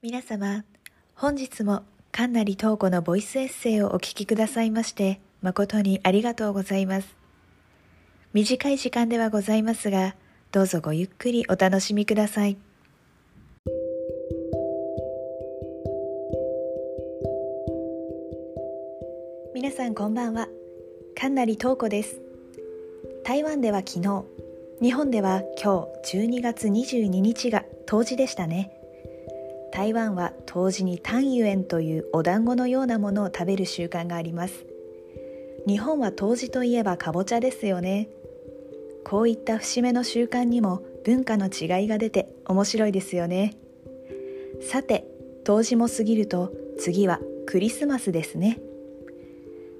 皆様、本日も神成東子のボイスエッセイをお聞きくださいまして誠にありがとうございます。短い時間ではございますが、どうぞごゆっくりお楽しみください。皆さんこんばんは。神成東子です。台湾では昨日、日本では今日12月22日が冬至でしたね。台湾は冬至にタンユエンというお団子のようなものを食べる習慣があります。日本は冬至といえばかぼちゃですよね。こういった節目の習慣にも文化の違いが出て面白いですよね。さて冬至も過ぎると次はクリスマスですね。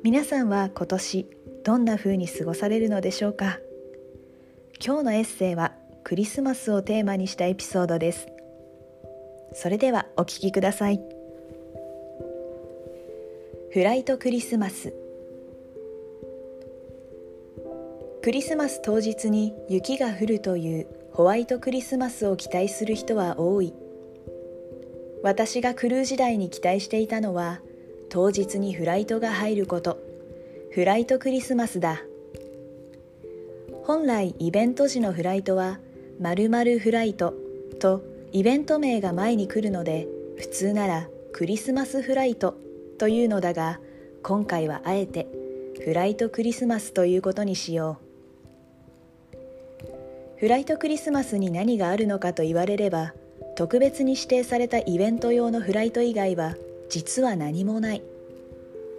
皆さんは今年どんな風に過ごされるのでしょうか。今日のエッセイはクリスマスをテーマにしたエピソードです。それではお聞きください。フライトクリスマス。クリスマス当日に雪が降るというホワイトクリスマスを期待する人は多い。私がクルー時代に期待していたのは当日にフライトが入ること。フライトクリスマスだ。本来イベント時のフライトは〇〇フライトとイベント名が前に来るので普通ならクリスマスフライトというのだが今回はあえてフライトクリスマスということにしよう。フライトクリスマスに何があるのかと言われれば特別に指定されたイベント用のフライト以外は実は何もない。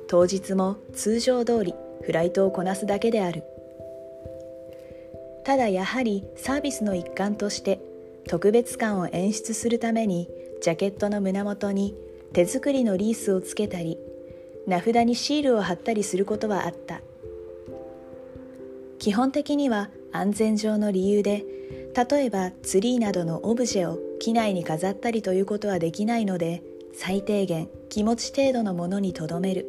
当日も通常通りフライトをこなすだけである。ただやはりサービスの一環として特別感を演出するためにジャケットの胸元に手作りのリースをつけたり名札にシールを貼ったりすることはあった。基本的には安全上の理由で例えばツリーなどのオブジェを機内に飾ったりということはできないので最低限気持ち程度のものにとどめる。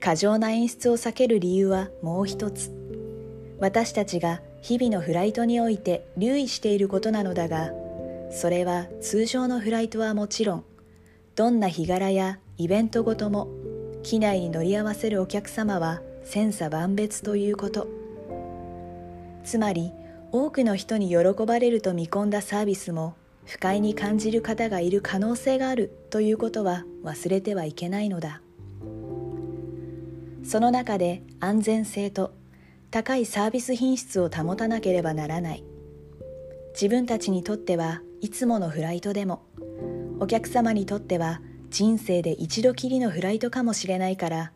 過剰な演出を避ける理由はもう一つ。私たちが日々のフライトにおいて留意していることなのだがそれは通常のフライトはもちろんどんな日柄やイベントごとも機内に乗り合わせるお客様は千差万別ということ。つまり多くの人に喜ばれると見込んだサービスも不快に感じる方がいる可能性があるということは忘れてはいけないのだ。その中で安全性と高いサービス品質を保たなければならない。自分たちにとってはいつものフライトでもお客様にとっては人生で一度きりのフライトかもしれないから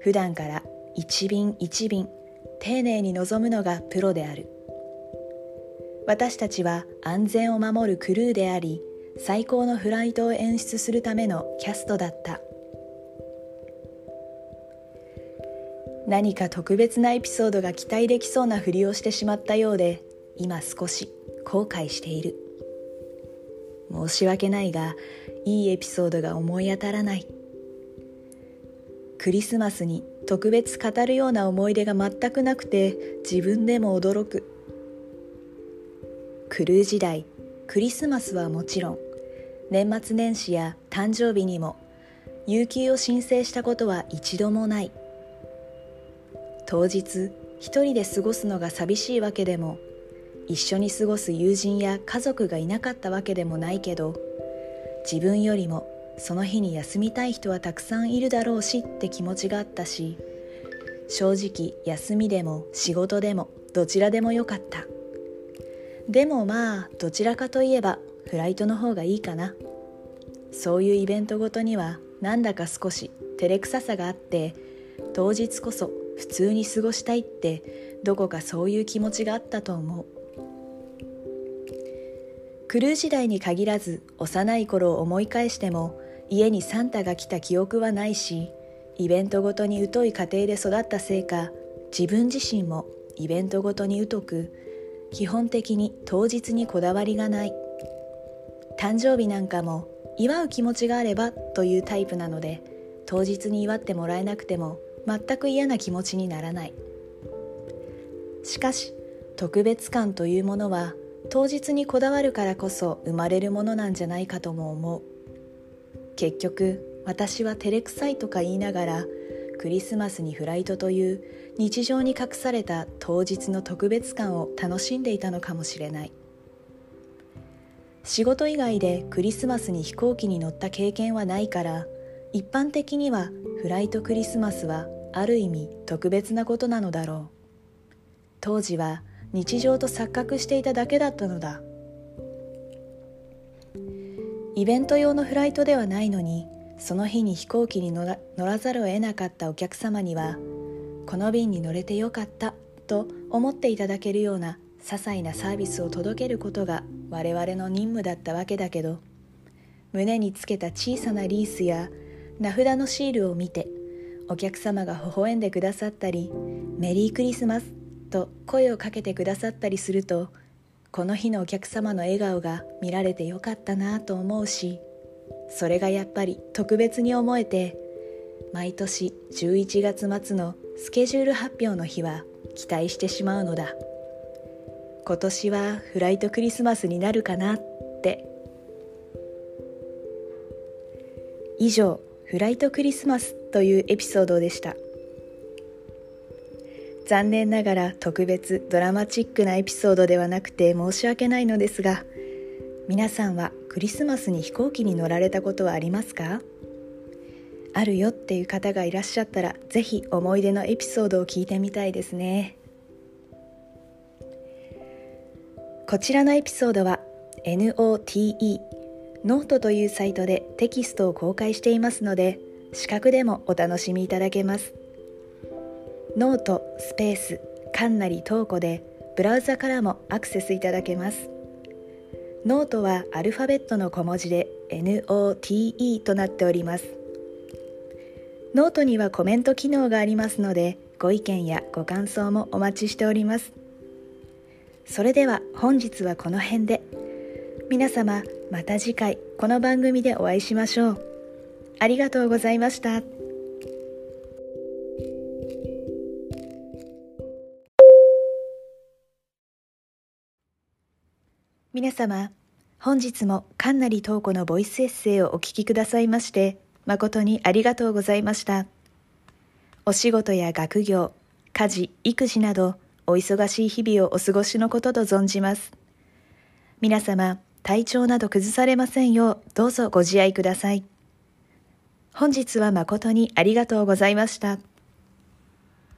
普段から一便一便丁寧に臨むのがプロである。私たちは安全を守るクルーであり最高のフライトを演出するためのキャストだった。何か特別なエピソードが期待できそうなふりをしてしまったようで今少し後悔している。申し訳ないがいいエピソードが思い当たらない。クリスマスに特別語るような思い出が全くなくて自分でも驚く。クルー時代クリスマスはもちろん年末年始や誕生日にも有給を申請したことは一度もない。当日一人で過ごすのが寂しいわけでも一緒に過ごす友人や家族がいなかったわけでもないけど自分よりもその日に休みたい人はたくさんいるだろうしって気持ちがあったし正直休みでも仕事でもどちらでもよかった。でもまあどちらかといえばフライトの方がいいかな。そういうイベントごとにはなんだか少し照れくささがあって当日こそ普通に過ごしたいってどこかそういう気持ちがあったと思う。クルー時代に限らず幼い頃を思い返しても家にサンタが来た記憶はないしイベントごとに疎い家庭で育ったせいか自分自身もイベントごとに疎く基本的に当日にこだわりがない。誕生日なんかも祝う気持ちがあればというタイプなので当日に祝ってもらえなくても全く嫌な気持ちにならない。しかし特別感というものは当日にこだわるからこそ生まれるものなんじゃないかとも思う。結局私は照れくさいとか言いながらクリスマスにフライトという日常に隠された当日の特別感を楽しんでいたのかもしれない。仕事以外でクリスマスに飛行機に乗った経験はないから一般的にはフライトクリスマスはある意味特別なことなのだろう。当時は日常と錯覚していただけだったのだ。イベント用のフライトではないのにその日に飛行機に乗ら乗らざるを得なかったお客様にはこの便に乗れてよかったと思っていただけるような些細なサービスを届けることが我々の任務だったわけだけど胸につけた小さなリースや名札のシールを見てお客様が微笑んでくださったり「メリークリスマス」と声をかけてくださったりするとこの日のお客様の笑顔が見られてよかったなと思うしそれがやっぱり特別に思えて毎年11月末のスケジュール発表の日は期待してしまうのだ。今年はフライトクリスマスになるかなって。以上フライトクリスマスというエピソードでした。残念ながら特別ドラマチックなエピソードではなくて申し訳ないのですが皆さんはクリスマスに飛行機に乗られたことはありますか？あるよっていう方がいらっしゃったらぜひ思い出のエピソードを聞いてみたいですね。こちらのエピソードは NOTE ノートというサイトでテキストを公開していますので視覚でもお楽しみいただけます。ノートスペースかんなりトーコでブラウザからもアクセスいただけます。ノートはアルファベットの小文字で NOTE となっております。ノートにはコメント機能がありますのでご意見やご感想もお待ちしております。それでは本日はこの辺で。皆様また次回この番組でお会いしましょう。ありがとうございました。皆様本日もかんなりとうこのボイスエッセイをお聞きくださいまして誠にありがとうございました。お仕事や学業家事育児などお忙しい日々をお過ごしのことと存じます。皆様体調など崩されませんようどうぞご自愛ください本日は誠にありがとうございました。